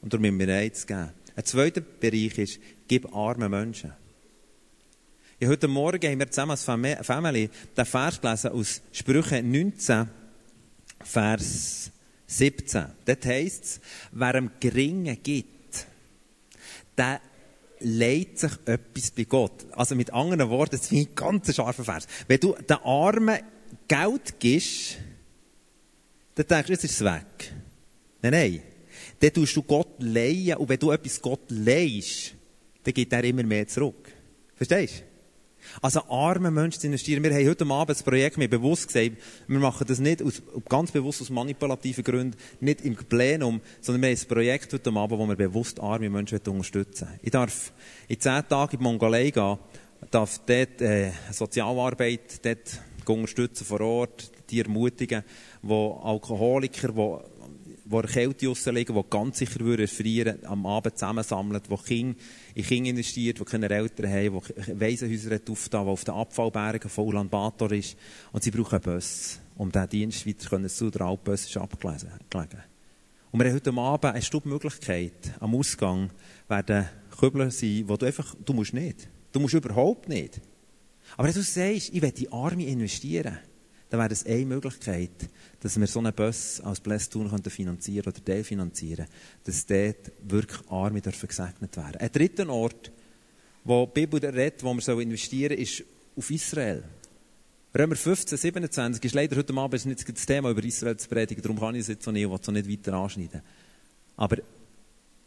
Und darum müssen wir eins geben. Ein zweiter Bereich ist, gib armen Menschen. Ja, heute Morgen haben wir zusammen als Family den Vers gelesen aus Sprüche 19, Vers 17. Dort heisst es, wer einem Geringen gibt, der leidet sich etwas bei Gott. Also mit anderen Worten, das ich ein ganz scharfer Vers. Wenn du den Armen Geld gibst, dann denkst du, jetzt ist es weg. Nein, nein. Dann tust du Gott leihen und wenn du etwas Gott leihst, dann gibt er immer mehr zurück. Verstehst du? Also arme Menschen zu investieren. Wir haben heute Abend das Projekt mir bewusst gesagt, wir machen das nicht aus, ganz bewusst aus manipulativen Gründen, nicht im Plenum, sondern wir haben ein Projekt heute Abend, wo wir bewusst arme Menschen unterstützen Ich darf in zehn Tagen in die Mongolei gehen, darf dort äh, Sozialarbeit dort unterstützen vor Ort, die ermutigen, wo Alkoholiker, wo wo Kälte liegen, die ganz sicher erfrieren am Abend zusammensammeln, die Kinder in Kinder investiert, die keine Eltern haben, die Waisenhäuser aufgetan, die auf den Abfallbergen von Ulaanbaatar ist. Und sie brauchen Bus, um diesen Dienst weiter zu Der Altbus ist abgelegen. Und wir haben heute Abend eine Stubmöglichkeit. Am Ausgang werden Kübel sein, wo du einfach, du musst nicht. Du musst überhaupt nicht. Aber wenn du sagst, ich will die Arme investieren, dann wäre das eine Möglichkeit, dass wir so einen Bus als Blästun finanzieren oder definanzieren, dass dort wirklich Arme dürfen gesegnet werden. Ein dritter Ort, wo die Bibel redet, wo wir investieren ist auf Israel. Römer 15, 27 ist leider heute Abend nicht das Thema über Israel zu predigen, darum kann ich es jetzt so nicht, es nicht weiter anschneiden. Aber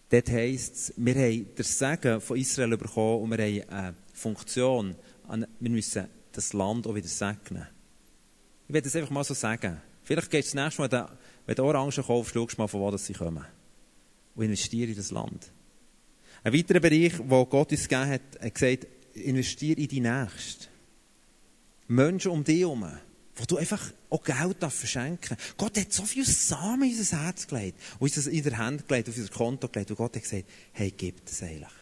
dort heisst es, wir haben das Segen von Israel bekommen und wir haben eine Funktion, wir müssen das Land auch wieder segnen. Ich werde das einfach mal so sagen. Vielleicht geht es das nächste Mal, wenn du Orangen kaufst, schaust du mal, von wo sie kommen. Und investiere in das Land. Ein weiterer Bereich, wo Gott uns gegeben hat, hat gesagt, investiere in die Nächste. Menschen um dich herum, wo du einfach auch Geld verschenken darfst. Gott hat so viel Samen in unser Herz gelegt, uns in der Hand gelegt, auf unser Konto gelegt. Und Gott hat gesagt, hey, gib das eigentlich.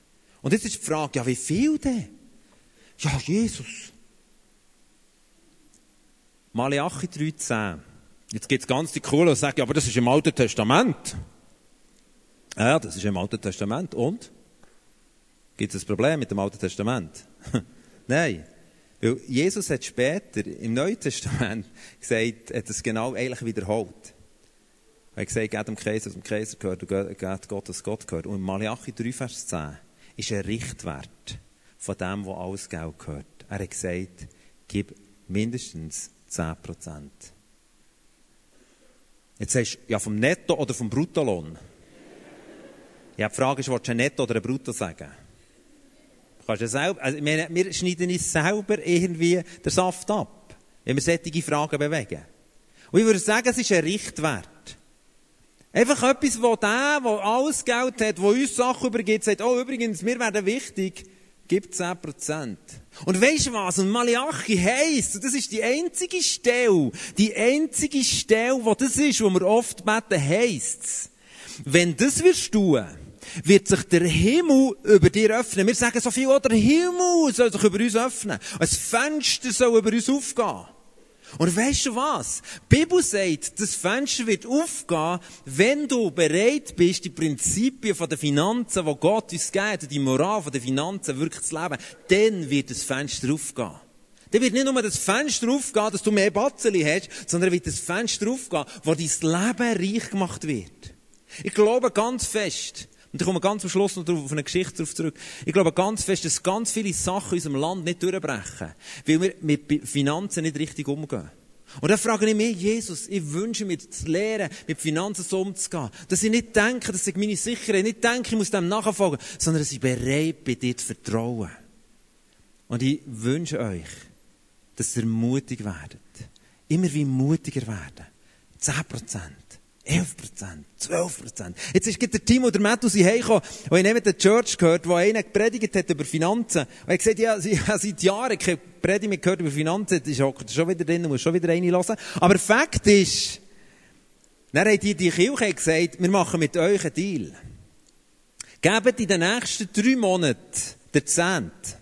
Und jetzt ist die Frage, ja, wie viel denn? Ja, Jesus. Malachi 3,10. Jetzt gibt es ganz die Coolen, die sagen, aber das ist im Alten Testament. Ja, das ist im Alten Testament. Und? Gibt es ein Problem mit dem Alten Testament? Nein. Weil Jesus hat später im Neuen Testament gesagt, hat es genau eigentlich wiederholt. Er hat gesagt, geht dem Kaiser, was dem Kaiser gehört, und geht Gott, was Gott gehört. Und in Malachi 3, Vers 10 ist ein Richtwert von dem, wo alles Geld gehört. Er hat gesagt, gib mindestens 10 Prozent. Jetzt sagst du, ja, vom Netto oder vom Bruttolohn? Ja, die Frage ist, willst du ein Netto oder ein Brutto sagen? Du kannst ja selber, also, wir, wir schneiden uns selber irgendwie den Saft ab, wenn wir solche Fragen bewegen. Und ich würde sagen, es ist ein Richtwert. Einfach etwas, wo der, der alles Geld hat, wo uns Sachen übergibt, sagt, oh, übrigens, wir werden wichtig, gibt 10%. Und weisst du was? Und Malachi heisst, und das ist die einzige Stelle, die einzige Stelle, wo das ist, wo wir oft beten, heisst wenn das wirst tun, wird sich der Himmel über dir öffnen. Wir sagen so viel, oh, der Himmel soll sich über uns öffnen. Ein Fenster soll über uns aufgehen. Und weißt du was? Die Bibel sagt, das Fenster wird aufgehen, wenn du bereit bist, die Prinzipien von der Finanzen, die Gott uns gibt, die Moral von der Finanzen wirklich zu leben, dann wird das Fenster aufgehen. Dann wird nicht nur das Fenster aufgehen, dass du mehr Batzeli hast, sondern wird das Fenster aufgehen, wo dein Leben reich gemacht wird. Ich glaube ganz fest, und ich komme ganz am Schluss noch auf eine Geschichte zurück. Ich glaube ganz fest, dass ganz viele Sachen in unserem Land nicht durchbrechen. Weil wir mit Finanzen nicht richtig umgehen. Und dann frage ich mich, Jesus, ich wünsche mir zu lernen, mit Finanzen so umzugehen. Dass ich nicht denke, dass ich meine Sicherheit, nicht denke, ich muss dem nachfolgen, sondern dass ich bereit bin, dir zu vertrauen. Und ich wünsche euch, dass ihr mutig werdet. Immer wie mutiger werden. 10 Prozent. 11 Prozent, 12 Prozent. Jetzt ist der Timo, der Matthew, sie heimgekommen, und ich neben der Church gehört, wo einer gepredigt hat über Finanzen. Und er gesagt, ja, sie seit Jahren keine Predigt mehr gehört über Finanzen, das ist schon wieder drin, muss schon wieder eine hören. Aber Fakt ist, dann hat die, die Kirche gesagt, wir machen mit euch einen Deal. Gebt in den nächsten drei Monaten den Zehnt.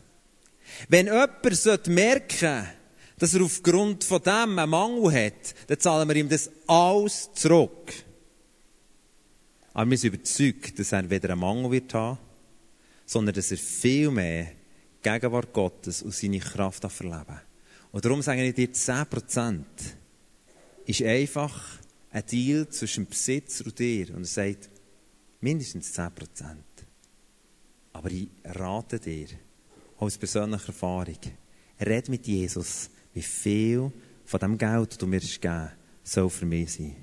Wenn jemand merken sollte, dass er aufgrund von dem einen Mangel hat, dann zahlen wir ihm das alles zurück. Aber wir sind überzeugt, dass er weder einen Mangel wird haben, sondern dass er viel mehr Gegenwart Gottes und seine Kraft verleben Und darum sage ich dir, 10% ist einfach ein Deal zwischen Besitzer und dir. Und er sagt, mindestens 10%. Aber ich rate dir, aus persönlicher Erfahrung, red mit Jesus wie viel von dem Geld, das du mir geben soll für mich sein.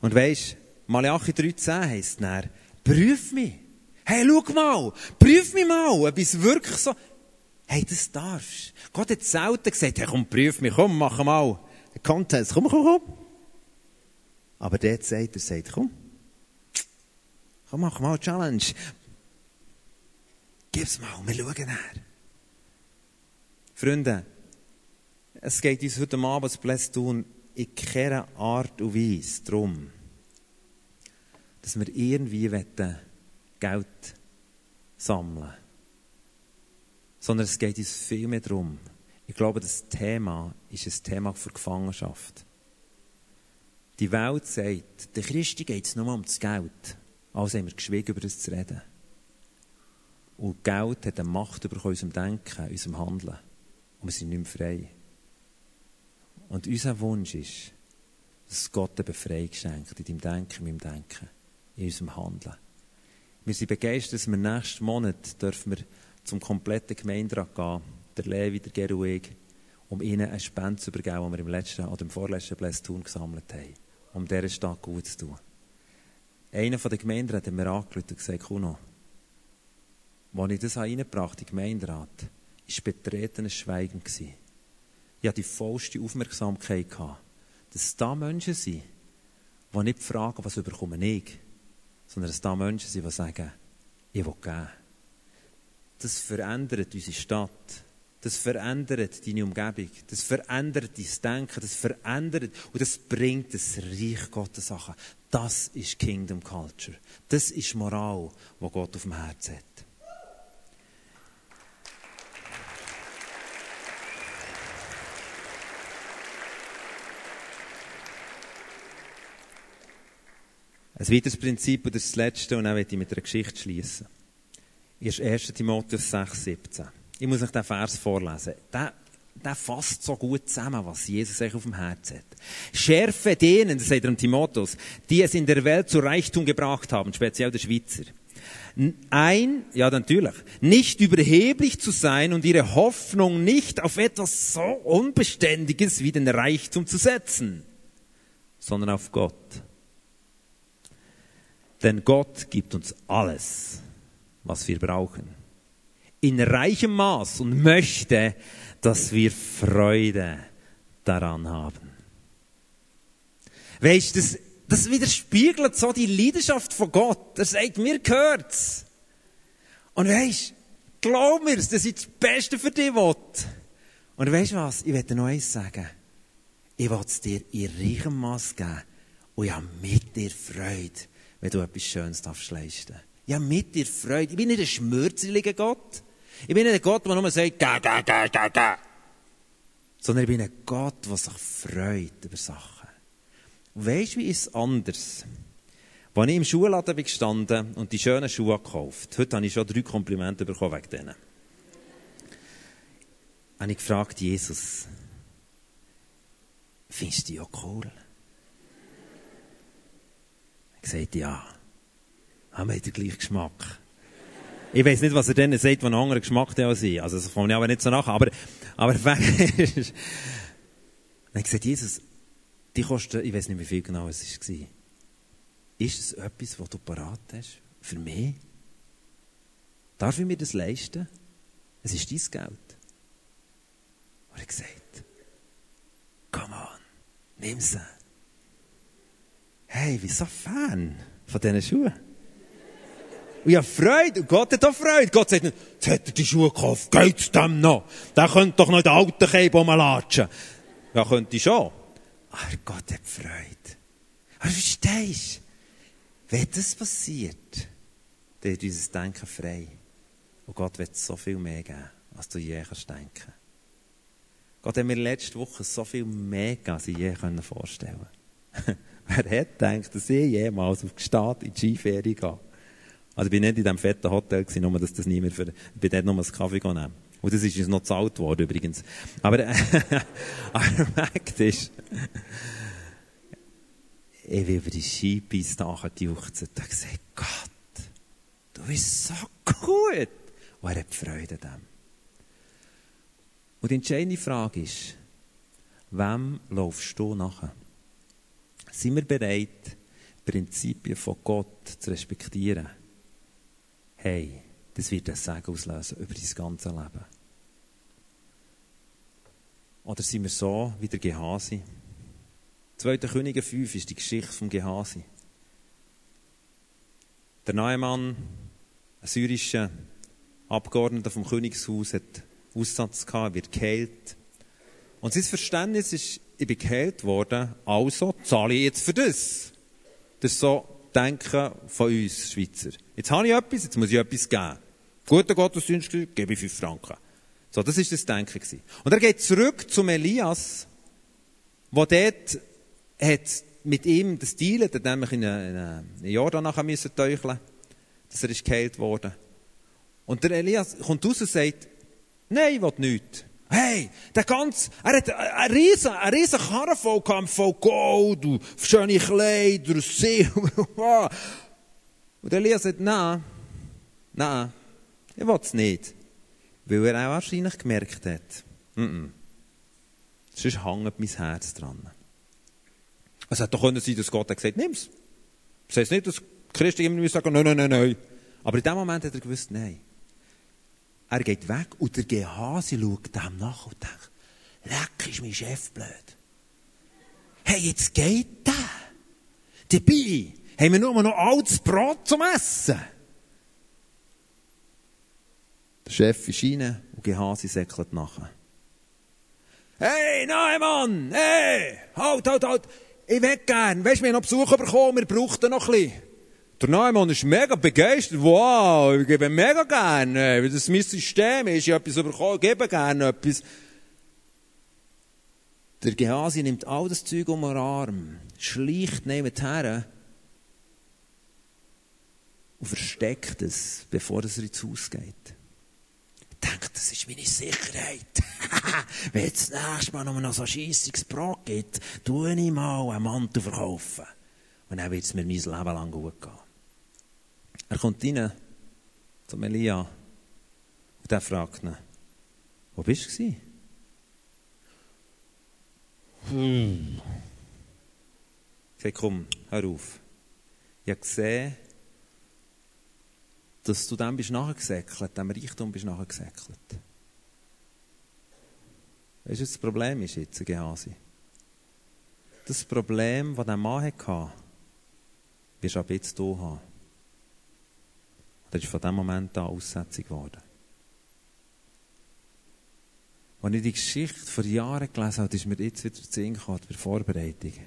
Und weisst, Malachi 13 heisst dann, prüf mich. Hey, schau mal, prüf mich mal, ob es wirklich so, hey, das darfst. Gott hat selten gesagt, hey, komm, prüf mich, komm, mach mal einen Contest, komm, komm, komm. Aber dort sagt er, sagt, komm, komm, mach mal eine Challenge. Gib's mal, wir schauen nach. Freunde, es geht uns heute Abend Bless tun in keiner Art und Weise darum, dass wir irgendwie Geld sammeln Sondern es geht uns viel mehr darum. Ich glaube, das Thema ist ein Thema für Gefangenschaft. Die Welt sagt, der Christen geht es nur um das Geld. Also haben wir geschwiegen, über das zu reden. Und Geld hat eine Macht über unserem Denken, unserem Handeln. Und wir sind nicht mehr frei. Und unser Wunsch ist, dass Gott eine Befreiung schenkt in deinem Denken, in meinem Denken, in unserem Handeln. Wir sind begeistert, dass wir nächsten Monat dürfen wir zum kompletten Gemeinderat gehen, der Levi, der Gerueg, um ihnen eine Spende zu übergeben, die wir im letzten oder im vorletzten Blästun gesammelt haben, um dieser Stadt gut zu tun. Einer von den Gemeinden hat mir angeschaut und gesagt, Kuno, als ich das in den Gemeinderat, war betretenes Schweigen. Gewesen ich hatte die vollste Aufmerksamkeit gehabt, dass da Menschen sind, die nicht fragen, was überkomme ich, sondern dass da Menschen sind, die sagen, ich will geben. Das verändert unsere Stadt. Das verändert deine Umgebung. Das verändert dein Denken. Das verändert und das bringt das Reich Gottes Sachen. Das ist Kingdom Culture. Das ist Moral, die Gott auf dem Herzen hat. Ein weiteres Prinzip, und das das letzte, und dann werde ich mit einer Geschichte schließen. Ist 1. Timotheus 6, 17. Ich muss euch den Vers vorlesen. Der, der fasst so gut zusammen, was Jesus euch auf dem Herzen hat. Schärfe denen, das sagt er Timotheus, die es in der Welt zu Reichtum gebracht haben, speziell der Schweizer. Ein, ja natürlich, nicht überheblich zu sein und ihre Hoffnung nicht auf etwas so Unbeständiges wie den Reichtum zu setzen, sondern auf Gott denn Gott gibt uns alles, was wir brauchen. In reichem Maß und möchte, dass wir Freude daran haben. Weißt du, das, das widerspiegelt so die Leidenschaft von Gott. Er sagt, mir gehört's. Und weißt, glaub mir, das ist das Beste für dich will. Und weißt du was? Ich werde noch eins sagen. Ich will es dir in reichem Maß geben. Und ich habe mit dir Freude wenn du etwas Schönes darfst leisten. Ja, mit dir Freude. Ich bin nicht ein schmürzeliger Gott. Ich bin nicht ein Gott, der nur sagt, ga, ga, ga, ga, ga. Sondern ich bin ein Gott, der sich freut über Sachen. Und weisst, wie ist es anders? Als ich im Schuhladen bin gestanden und die schönen Schuhe gekauft, heute habe ich schon drei Komplimente bekommen wegen denen. habe ich gefragt, Jesus, findest du die auch cool? Gesagt, ja, haben wir den gleichen Geschmack. Ich weiß nicht, was er denen sagt, wenn ein anderer Geschmack der als. Also, das kommt ich aber nicht so nach. Aber, aber Dann gesagt, Jesus, die kosten, ich weiß nicht, wie viel genau es war. Ist es etwas, was du parat hast? Für mich? Darf ich mir das leisten? Es ist dein Geld. Und er gesagt, come on, nimm sie. Hey, ich bin so Fan von diesen Schuhen. Und ich habe Freude. Und Gott hat auch Freude. Gott sagt nicht, jetzt hat er die Schuhe gekauft, geht's dem noch? Der könnte doch noch in den alten Käbe rumlatschen. Ja, könnte ich schon. Aber Gott hat Freude. Aber verstehst du? Wenn das passiert, dann ist unser Denken frei. Und Gott wird so viel mehr geben, als du je kannst denken. Gott hat mir letzte Woche so viel mehr gegeben, als ich je vorstellen konnte. Wer hätte gedacht, dass ich jemals auf Gestad in die Skiferie gehe? Also ich bin nicht in diesem fetten Hotel gewesen, nur dass das nie mehr für, ich bin dort nur einen Kaffee nehmen. Und das ist uns noch gezahlt worden, übrigens. Aber, äh, aber Fakt ist, ich bin über die Skipiste nachgejuchzt und habe gesagt, Gott, du bist so gut. Und er hat Freude an dem. Und die entscheidende Frage ist, wem laufst du nachher? Sind wir bereit, Prinzipien von Gott zu respektieren? Hey, das wird ein Segen auslösen über dein ganze Leben. Oder sind wir so wie der Gehasi? 2. Könige 5 ist die Geschichte vom Gehasi. Der Neumann, ein syrischer Abgeordneter vom Königshaus, hat Aussatz gehabt, wird geheilt. Und sein Verständnis ist, ich bin geheilt worden, also zahle ich jetzt für das. Das ist so Denken von uns Schweizer. Jetzt habe ich etwas, jetzt muss ich etwas geben. Guter Gottesdienst, gebe ich 5 Franken. So, das ist das Denken gewesen. Und er geht zurück zum Elias, wo dort hat mit ihm das Dealen, der nämlich in einen Jordan nachher müssen teucheln, dass er ist geheilt worden. Und der Elias kommt raus und sagt, nein, ich will nichts. Hey, der ganz, er hat eine riesen, eine riesen Karre voll gehabt, voll Gold, und schöne Kleider, Silber. und Elias sagt, nein, nein, ich will es nicht. Weil er auch wahrscheinlich gemerkt hat, mm -mm, sonst hängt mein Herz dran. Es hätte doch können sein, dass Gott hat gesagt, nimm's. Das heisst nicht, dass Christen immer sagen, nein, nein, nein, nein. Aber in dem Moment hat er gewusst, nein. Er geht weg und der Gehase schaut dem nach und denkt, leck ist mein Chef blöd. Hey, jetzt geht der. Dabei haben wir nur noch altes Brot zum Essen. Der Chef ist rein und Gehase säckelt nachher. Hey, nein, Mann! Hey! Halt, halt, halt! Ich will gern. Weißt du, wir haben noch Besuch bekommen, wir brauchten noch ein bisschen. Der Neumann ist mega begeistert. Wow, ich gebe mega gerne. Das ist mein System ist. Ich etwas bekommen, gebe gerne etwas. Der Gehasi nimmt all das Zeug um den Arm, schleicht neben her und versteckt es, bevor er ins Haus geht. Ich denke, das ist meine Sicherheit. Wenn es das nächste Mal noch so ein scheissiges Brot gibt, tue ich mal einen Mantel verkaufen. Und dann wird es mir mein Leben lang gut gehen. Er kommt rein zum Elia und der fragt ihn, wo bist du? Hm. Ich sage, komm, hör auf. Ich habe gesehen, dass du dem bist nachgesäckelt, dem Reichtum bist nachgesäckelt. Weißt du, das Problem ist jetzt, Gehasi? Das Problem, das dieser Mann hatte, wirst du ab jetzt du haben. Das ist von dem Moment an Aussetzung geworden. Als ich die Geschichte vor Jahren gelesen habe, ist mir jetzt wieder zu Sinn gekommen, bei der Vorbereitung. Ich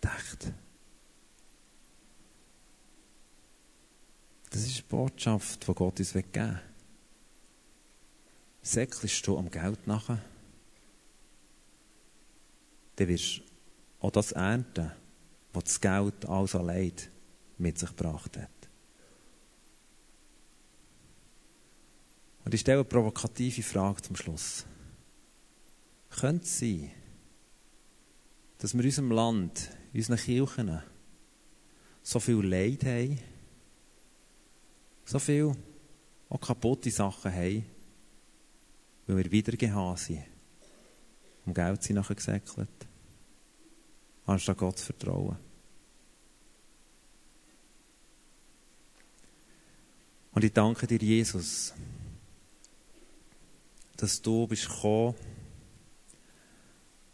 dachte, das ist die Botschaft, die Gott uns geben will. Säckelst du am Geld nachher, dann wirst du auch das ernten, was das Geld alles allein mit sich gebracht hat. Und ich stelle eine provokative Frage zum Schluss. Könnte es sein, dass wir in unserem Land, in unseren Kirchen, so viel Leid haben, so viel auch kaputte Sachen haben, weil wir wieder gehasen sind, um Geld sind nachher gesäckelt, anstatt Gott zu vertrauen. Und ich danke dir, Jesus, dass du bist gekommen,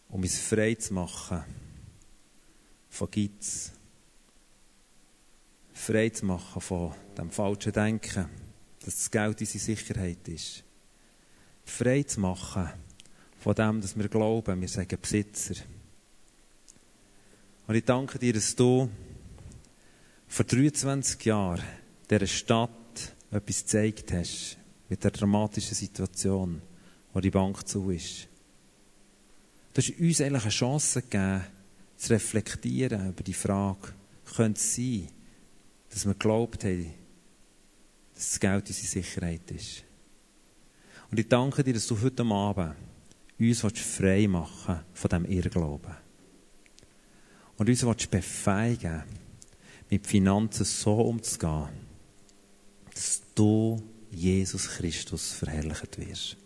um uns frei zu machen von Geiz. Frei zu machen von dem falschen Denken, dass das Geld unsere Sicherheit ist. Frei zu machen von dem, dass wir glauben, wir sagen Besitzer. Und ich danke dir, dass du vor 23 Jahren dieser Stadt etwas gezeigt hast, mit der dramatischen Situation, wo die Bank zu ist. Du hast uns eigentlich eine Chance gegeben, zu reflektieren über die Frage, könnte es sein, dass wir geglaubt haben, dass das Geld unsere Sicherheit ist. Und ich danke dir, dass du heute Abend uns frei machen von diesem Irrglauben. Und uns befähigen, mit Finanzen so umzugehen, dass du, Jesus Christus, verherrlicht wirst.